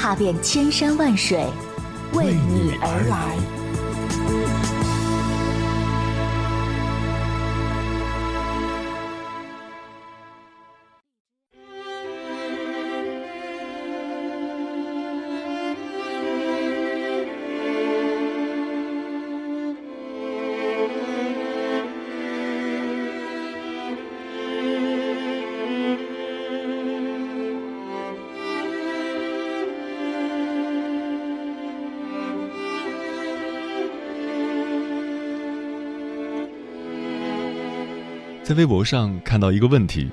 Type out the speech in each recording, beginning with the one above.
踏遍千山万水，为你而来。在微博上看到一个问题，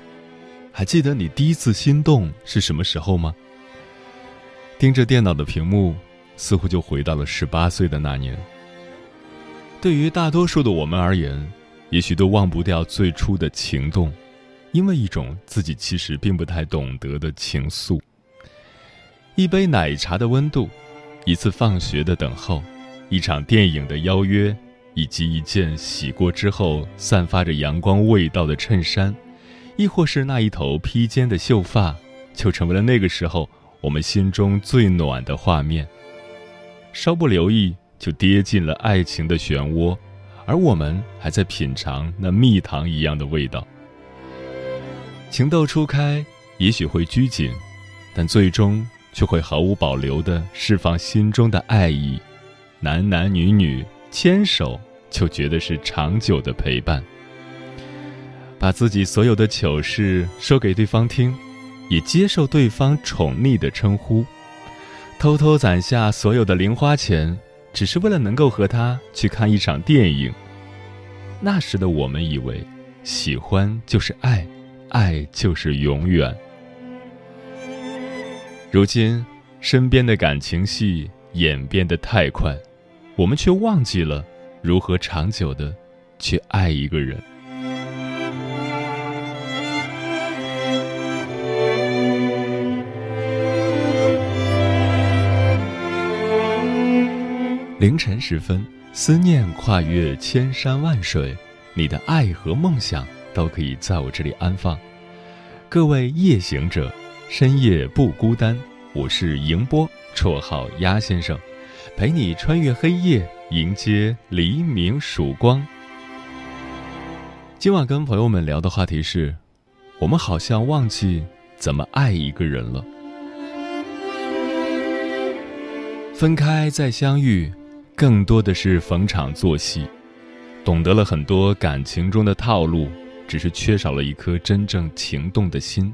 还记得你第一次心动是什么时候吗？盯着电脑的屏幕，似乎就回到了十八岁的那年。对于大多数的我们而言，也许都忘不掉最初的情动，因为一种自己其实并不太懂得的情愫。一杯奶茶的温度，一次放学的等候，一场电影的邀约。以及一件洗过之后散发着阳光味道的衬衫，亦或是那一头披肩的秀发，就成为了那个时候我们心中最暖的画面。稍不留意，就跌进了爱情的漩涡，而我们还在品尝那蜜糖一样的味道。情窦初开，也许会拘谨，但最终却会毫无保留地释放心中的爱意，男男女女牵手。就觉得是长久的陪伴，把自己所有的糗事说给对方听，也接受对方宠溺的称呼，偷偷攒下所有的零花钱，只是为了能够和他去看一场电影。那时的我们以为，喜欢就是爱，爱就是永远。如今，身边的感情戏演变得太快，我们却忘记了。如何长久的去爱一个人？凌晨时分，思念跨越千山万水，你的爱和梦想都可以在我这里安放。各位夜行者，深夜不孤单。我是迎波，绰号鸭先生，陪你穿越黑夜。迎接黎明曙光。今晚跟朋友们聊的话题是：我们好像忘记怎么爱一个人了。分开再相遇，更多的是逢场作戏，懂得了很多感情中的套路，只是缺少了一颗真正情动的心。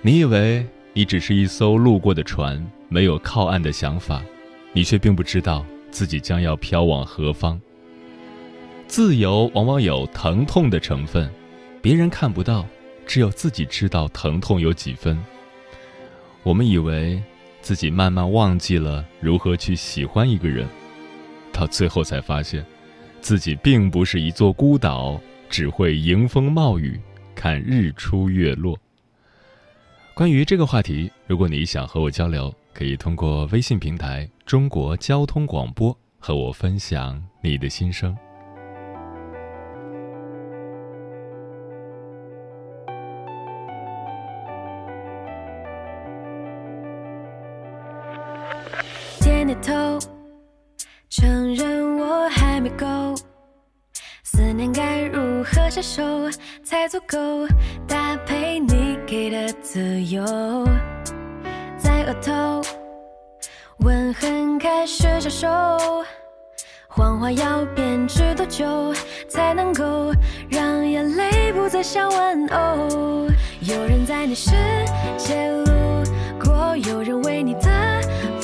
你以为你只是一艘路过的船，没有靠岸的想法，你却并不知道。自己将要飘往何方？自由往往有疼痛的成分，别人看不到，只有自己知道疼痛有几分。我们以为自己慢慢忘记了如何去喜欢一个人，到最后才发现，自己并不是一座孤岛，只会迎风冒雨，看日出月落。关于这个话题，如果你想和我交流。可以通过微信平台“中国交通广播”和我分享你的心声。点点头，承认我还没够，思念该如何下手才足够搭配你给的自由？在额头，开始消瘦，谎话要编织多久才能够让眼泪不再像玩偶？有人在你世界路过，有人为你的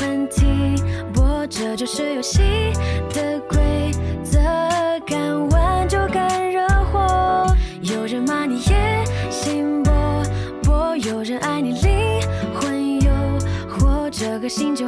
问题播，这就是游戏的规则，敢玩就敢惹祸。有人骂你野心勃勃，有人爱你。这个星球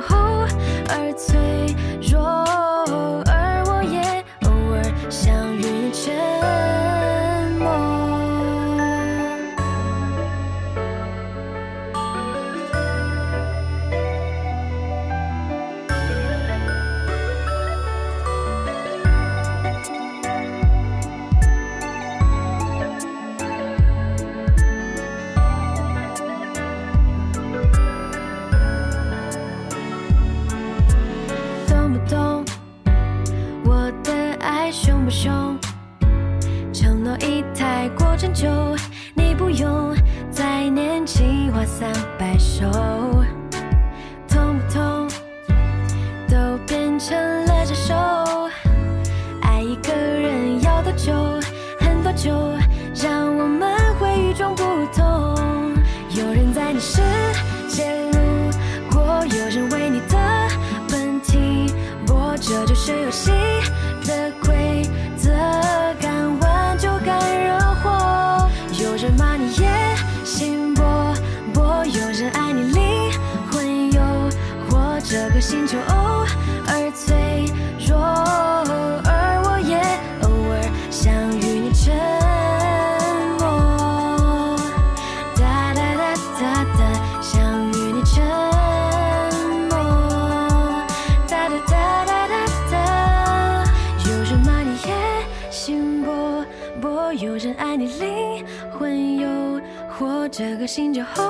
个星球偶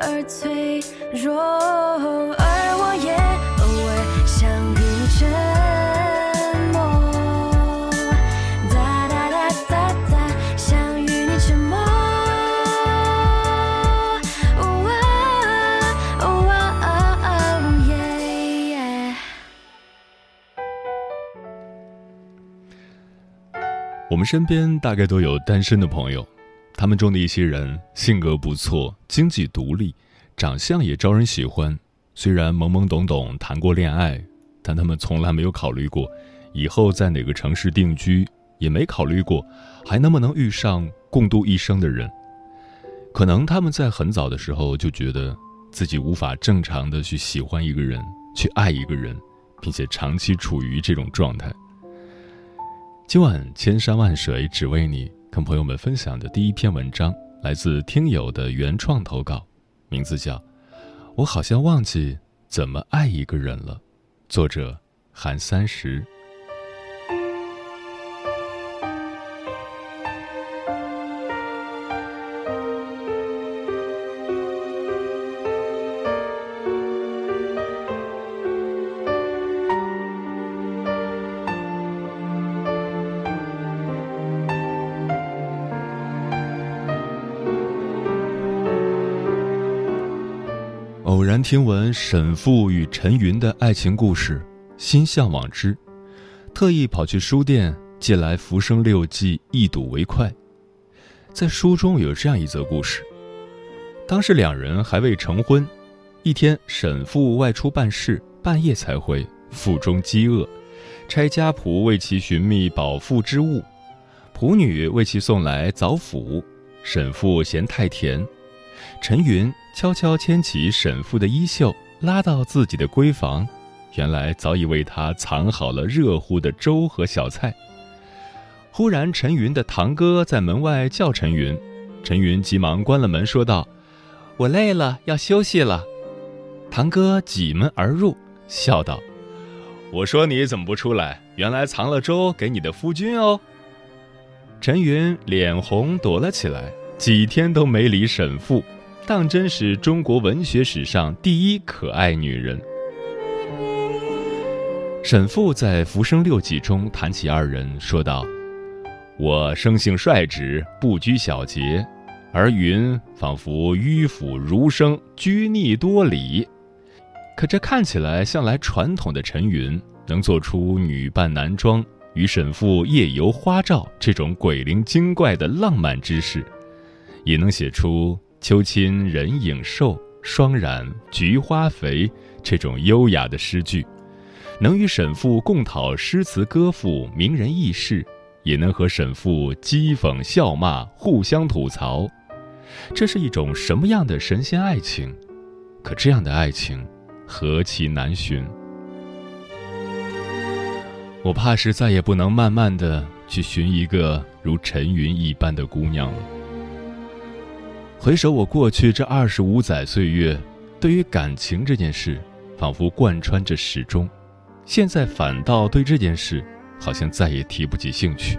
尔脆弱，而我也偶尔想与你沉默。哒哒哒哒哒，想与你沉默。哦啊哦哦耶耶。我们身边大概都有单身的朋友，他们中的一些人性格不错，经济独立，长相也招人喜欢。虽然懵懵懂懂谈过恋爱，但他们从来没有考虑过以后在哪个城市定居，也没考虑过还能不能遇上共度一生的人。可能他们在很早的时候就觉得自己无法正常的去喜欢一个人，去爱一个人，并且长期处于这种状态。今晚千山万水只为你，跟朋友们分享的第一篇文章来自听友的原创投稿，名字叫《我好像忘记怎么爱一个人了》，作者韩三十。听闻沈复与陈云的爱情故事，心向往之，特意跑去书店借来《浮生六记》一睹为快。在书中有这样一则故事：当时两人还未成婚，一天沈复外出办事，半夜才回，腹中饥饿，差家仆为其寻觅饱腹之物，仆女为其送来枣脯，沈复嫌太甜。陈云悄悄牵起沈父的衣袖，拉到自己的闺房，原来早已为他藏好了热乎的粥和小菜。忽然，陈云的堂哥在门外叫陈云，陈云急忙关了门，说道：“我累了，要休息了。”堂哥挤门而入，笑道：“我说你怎么不出来？原来藏了粥给你的夫君哦。”陈云脸红躲了起来，几天都没理沈父。当真是中国文学史上第一可爱女人。沈复在《浮生六记》中谈起二人，说道：“我生性率直，不拘小节，而云仿佛迂腐儒生，拘泥多礼。可这看起来向来传统的陈云，能做出女扮男装与沈复夜游花照这种鬼灵精怪的浪漫之事，也能写出。”秋侵人影瘦，霜染菊花肥。这种优雅的诗句，能与沈复共讨诗词歌赋、名人轶事，也能和沈复讥讽笑骂、互相吐槽。这是一种什么样的神仙爱情？可这样的爱情，何其难寻。我怕是再也不能慢慢的去寻一个如陈云一般的姑娘了。回首我过去这二十五载岁月，对于感情这件事，仿佛贯穿着始终。现在反倒对这件事，好像再也提不起兴趣。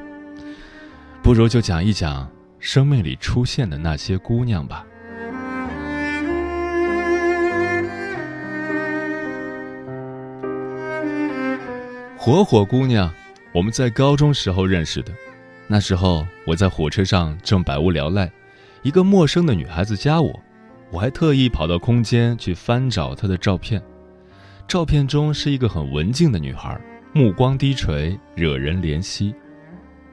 不如就讲一讲生命里出现的那些姑娘吧。火火姑娘，我们在高中时候认识的。那时候我在火车上正百无聊赖。一个陌生的女孩子加我，我还特意跑到空间去翻找她的照片。照片中是一个很文静的女孩，目光低垂，惹人怜惜。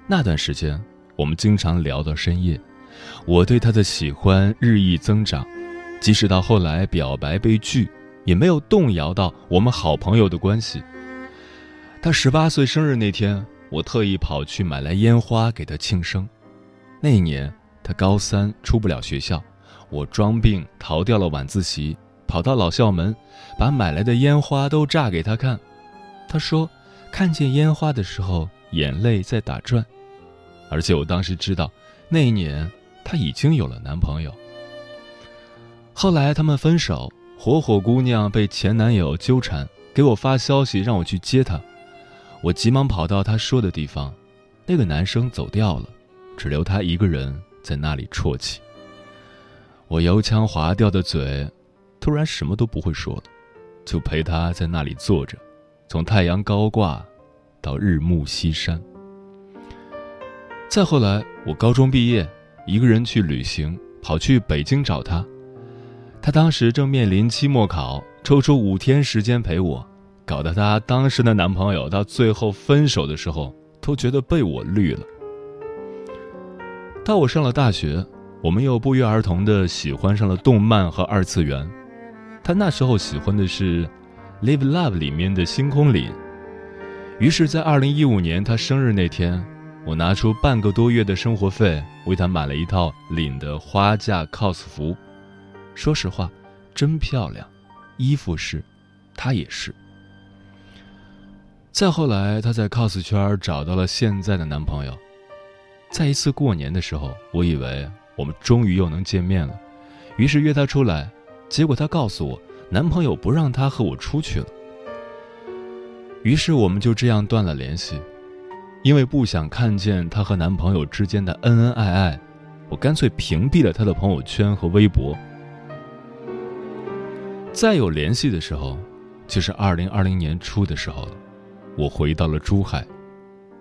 那段时间，我们经常聊到深夜，我对她的喜欢日益增长。即使到后来表白被拒，也没有动摇到我们好朋友的关系。她十八岁生日那天，我特意跑去买来烟花给她庆生。那一年。他高三出不了学校，我装病逃掉了晚自习，跑到老校门，把买来的烟花都炸给他看。他说，看见烟花的时候眼泪在打转，而且我当时知道，那一年他已经有了男朋友。后来他们分手，火火姑娘被前男友纠缠，给我发消息让我去接她，我急忙跑到她说的地方，那个男生走掉了，只留她一个人。在那里啜泣，我油腔滑调的嘴，突然什么都不会说了，就陪他在那里坐着，从太阳高挂到日暮西山。再后来，我高中毕业，一个人去旅行，跑去北京找他。他当时正面临期末考，抽出五天时间陪我，搞得他当时的男朋友到最后分手的时候，都觉得被我绿了。到我上了大学，我们又不约而同的喜欢上了动漫和二次元。他那时候喜欢的是《Live Love》里面的星空凛。于是，在二零一五年他生日那天，我拿出半个多月的生活费为他买了一套凛的花架 cos 服。说实话，真漂亮，衣服是，她也是。再后来，她在 cos 圈找到了现在的男朋友。在一次过年的时候，我以为我们终于又能见面了，于是约她出来。结果她告诉我，男朋友不让她和我出去了。于是我们就这样断了联系。因为不想看见她和男朋友之间的恩恩爱爱，我干脆屏蔽了她的朋友圈和微博。再有联系的时候，就是二零二零年初的时候了。我回到了珠海，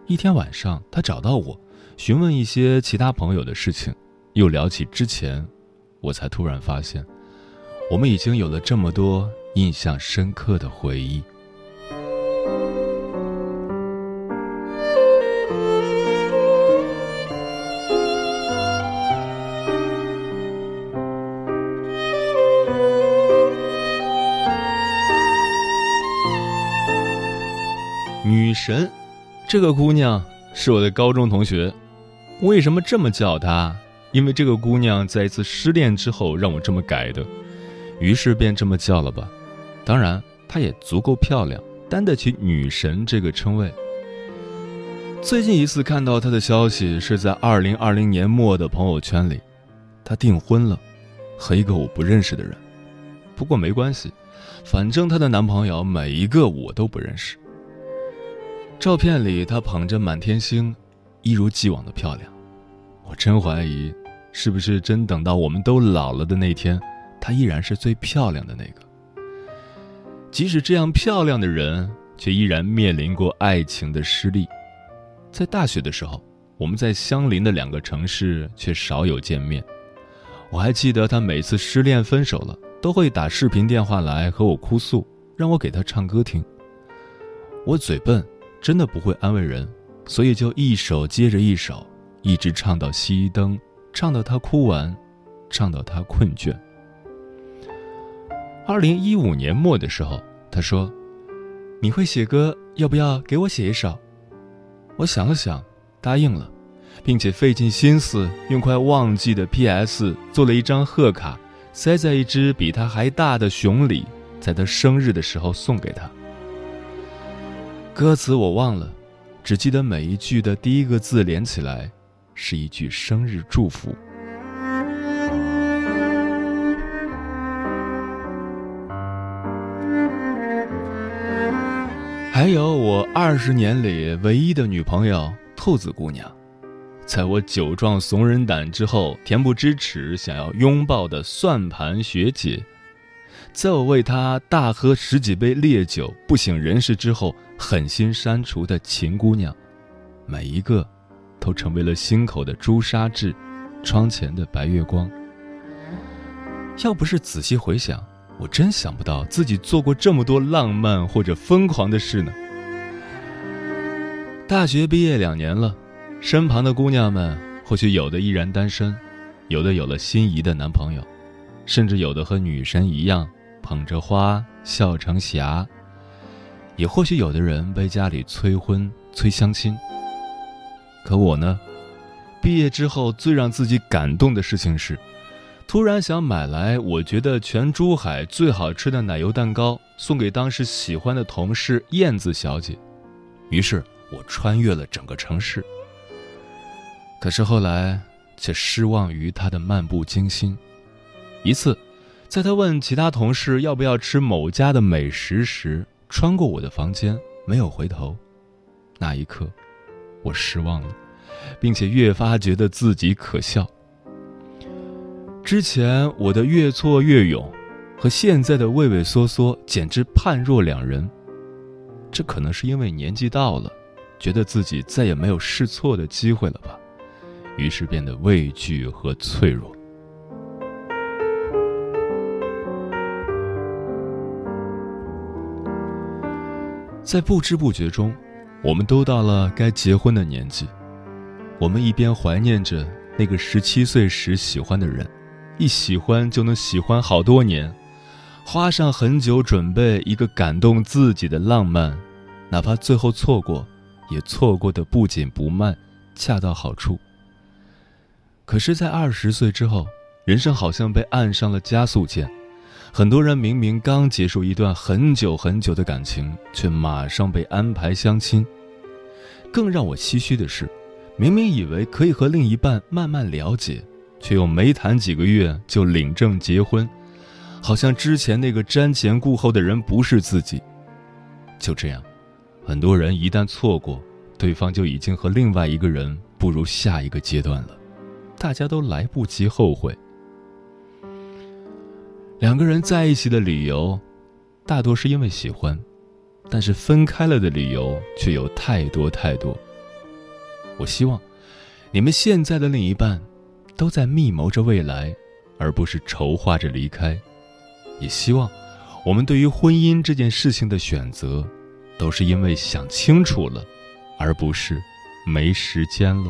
一天晚上，她找到我。询问一些其他朋友的事情，又聊起之前，我才突然发现，我们已经有了这么多印象深刻的回忆。女神，这个姑娘是我的高中同学。为什么这么叫她？因为这个姑娘在一次失恋之后让我这么改的，于是便这么叫了吧。当然，她也足够漂亮，担得起“女神”这个称谓。最近一次看到她的消息是在二零二零年末的朋友圈里，她订婚了，和一个我不认识的人。不过没关系，反正她的男朋友每一个我都不认识。照片里她捧着满天星。一如既往的漂亮，我真怀疑，是不是真等到我们都老了的那天，她依然是最漂亮的那个。即使这样漂亮的人，却依然面临过爱情的失利。在大学的时候，我们在相邻的两个城市，却少有见面。我还记得她每次失恋分手了，都会打视频电话来和我哭诉，让我给她唱歌听。我嘴笨，真的不会安慰人。所以就一首接着一首，一直唱到熄灯，唱到他哭完，唱到他困倦。二零一五年末的时候，他说：“你会写歌，要不要给我写一首？”我想了想，答应了，并且费尽心思用快忘记的 PS 做了一张贺卡，塞在一只比他还大的熊里，在在他生日的时候送给他。歌词我忘了，只记得每一句的第一个字连起来，是一句生日祝福。还有我二十年里唯一的女朋友兔子姑娘，在我酒壮怂人胆之后，恬不知耻想要拥抱的算盘学姐，在我为他大喝十几杯烈酒不省人事之后，狠心删除的秦姑娘，每一个，都成为了心口的朱砂痣，窗前的白月光。要不是仔细回想。我真想不到自己做过这么多浪漫或者疯狂的事呢。大学毕业两年了，身旁的姑娘们或许有的依然单身，有的有了心仪的男朋友，甚至有的和女神一样捧着花笑成霞，也或许有的人被家里催婚催相亲。可我呢，毕业之后最让自己感动的事情是。突然想买来我觉得全珠海最好吃的奶油蛋糕，送给当时喜欢的同事燕子小姐。于是我穿越了整个城市。可是后来却失望于她的漫不经心。一次，在他问其他同事要不要吃某家的美食时，穿过我的房间，没有回头。那一刻，我失望了，并且越发觉得自己可笑。之前我的越挫越勇，和现在的畏畏缩缩简直判若两人。这可能是因为年纪到了，觉得自己再也没有试错的机会了吧，于是变得畏惧和脆弱。在不知不觉中，我们都到了该结婚的年纪。我们一边怀念着那个十七岁时喜欢的人。一喜欢就能喜欢好多年，花上很久准备一个感动自己的浪漫，哪怕最后错过，也错过的不紧不慢，恰到好处。可是，在二十岁之后，人生好像被按上了加速键，很多人明明刚结束一段很久很久的感情，却马上被安排相亲。更让我唏嘘的是，明明以为可以和另一半慢慢了解。却又没谈几个月就领证结婚，好像之前那个瞻前顾后的人不是自己。就这样，很多人一旦错过，对方就已经和另外一个人步入下一个阶段了，大家都来不及后悔。两个人在一起的理由，大多是因为喜欢，但是分开了的理由却有太多太多。我希望，你们现在的另一半。都在密谋着未来，而不是筹划着离开。也希望，我们对于婚姻这件事情的选择，都是因为想清楚了，而不是没时间了。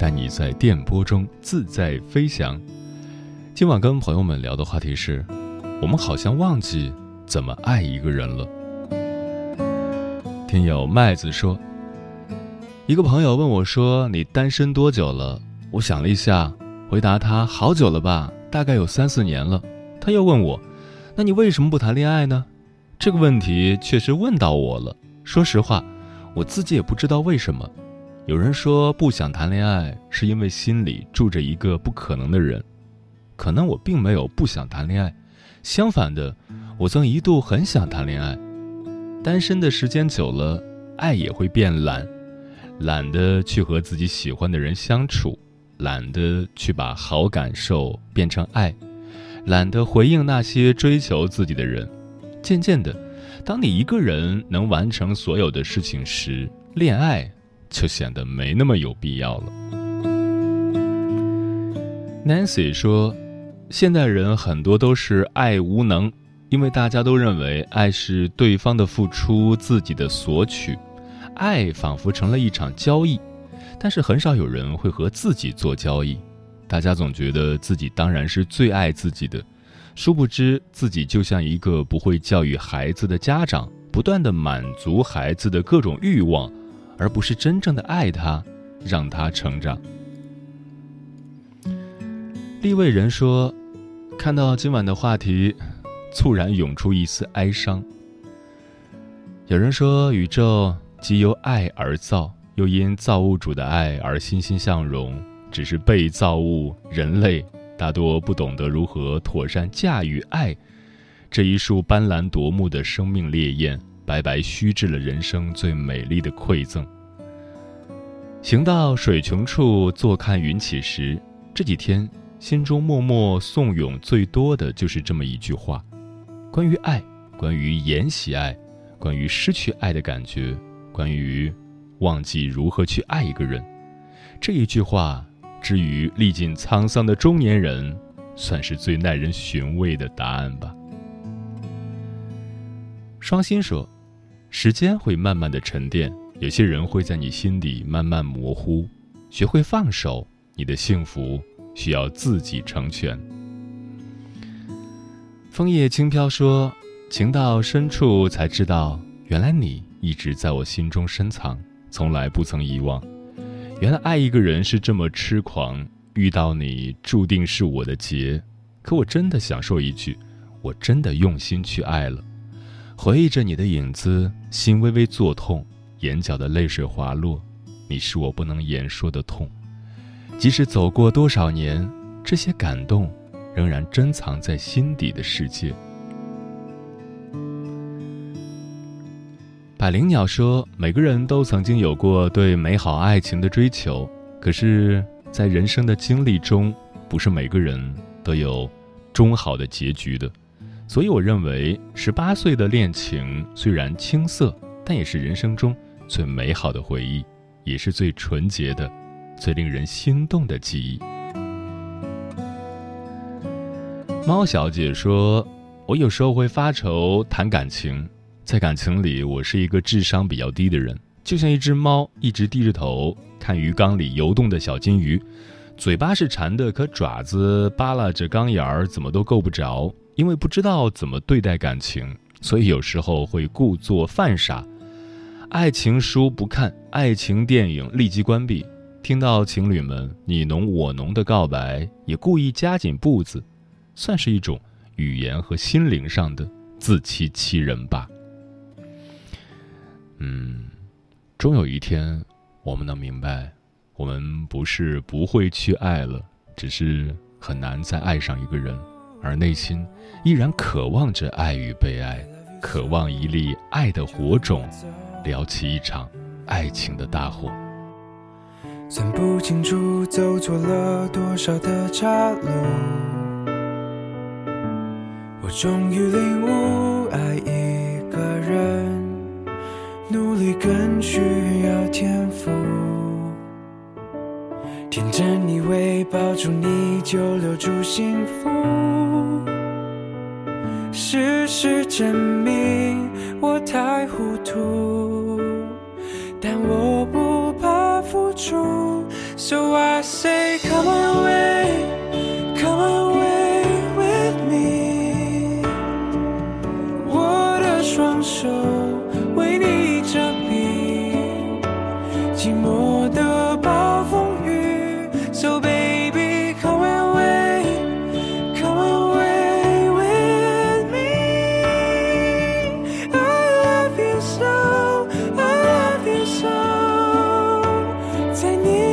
带你在电波中自在飞翔。今晚跟朋友们聊的话题是，我们好像忘记怎么爱一个人了。听友麦子说，一个朋友问我说：“你单身多久了？”我想了一下。回答他好久了吧，大概有三四年了。他又问我：“那你为什么不谈恋爱呢？”这个问题确实问到我了。说实话，我自己也不知道为什么。有人说不想谈恋爱是因为心里住着一个不可能的人，可能我并没有不想谈恋爱，相反的，我曾一度很想谈恋爱。单身的时间久了，爱也会变懒，懒得去和自己喜欢的人相处，懒得去把好感受变成爱，懒得回应那些追求自己的人。渐渐的，当你一个人能完成所有的事情时，恋爱就显得没那么有必要了。Nancy 说：“现代人很多都是爱无能，因为大家都认为爱是对方的付出，自己的索取，爱仿佛成了一场交易，但是很少有人会和自己做交易。大家总觉得自己当然是最爱自己的，殊不知自己就像一个不会教育孩子的家长，不断的满足孩子的各种欲望，而不是真正的爱他，让他成长。”立位人说：“看到今晚的话题，猝然涌出一丝哀伤。有人说，宇宙即由爱而造，又因造物主的爱而欣欣向荣。只是被造物人类大多不懂得如何妥善驾驭爱这一束斑斓夺目的生命烈焰，白白虚掷了人生最美丽的馈赠。行到水穷处，坐看云起时，这几天。”心中默默颂咏最多的就是这么一句话：关于爱，关于延禧爱，关于失去爱的感觉，关于忘记如何去爱一个人。这一句话，之于历尽沧桑的中年人，算是最耐人寻味的答案吧。双心说：“时间会慢慢的沉淀，有些人会在你心底慢慢模糊。学会放手，你的幸福。”需要自己成全。枫叶轻飘说：“情到深处才知道，原来你一直在我心中深藏，从来不曾遗忘。原来爱一个人是这么痴狂，遇到你注定是我的劫。可我真的想说一句，我真的用心去爱了。回忆着你的影子，心微微作痛，眼角的泪水滑落。你是我不能言说的痛。”即使走过多少年，这些感动仍然珍藏在心底的世界。百灵鸟说：“每个人都曾经有过对美好爱情的追求，可是，在人生的经历中，不是每个人都有终好的结局的。所以，我认为，十八岁的恋情虽然青涩，但也是人生中最美好的回忆，也是最纯洁的。”最令人心动的记忆。猫小姐说：“我有时候会发愁谈感情，在感情里，我是一个智商比较低的人，就像一只猫，一直低着头看鱼缸里游动的小金鱼，嘴巴是馋的，可爪子扒拉着缸沿儿，怎么都够不着。因为不知道怎么对待感情，所以有时候会故作犯傻，爱情书不看，爱情电影立即关闭。”听到情侣们你侬我侬的告白，也故意加紧步子，算是一种语言和心灵上的自欺欺人吧。嗯，终有一天，我们能明白，我们不是不会去爱了，只是很难再爱上一个人，而内心依然渴望着爱与被爱，渴望一粒爱的火种，撩起一场爱情的大火。算不清楚走错了多少的岔路，我终于领悟，爱一个人，努力更需要天赋。天真以为抱住你就留住幸福，是证明我太糊涂，你。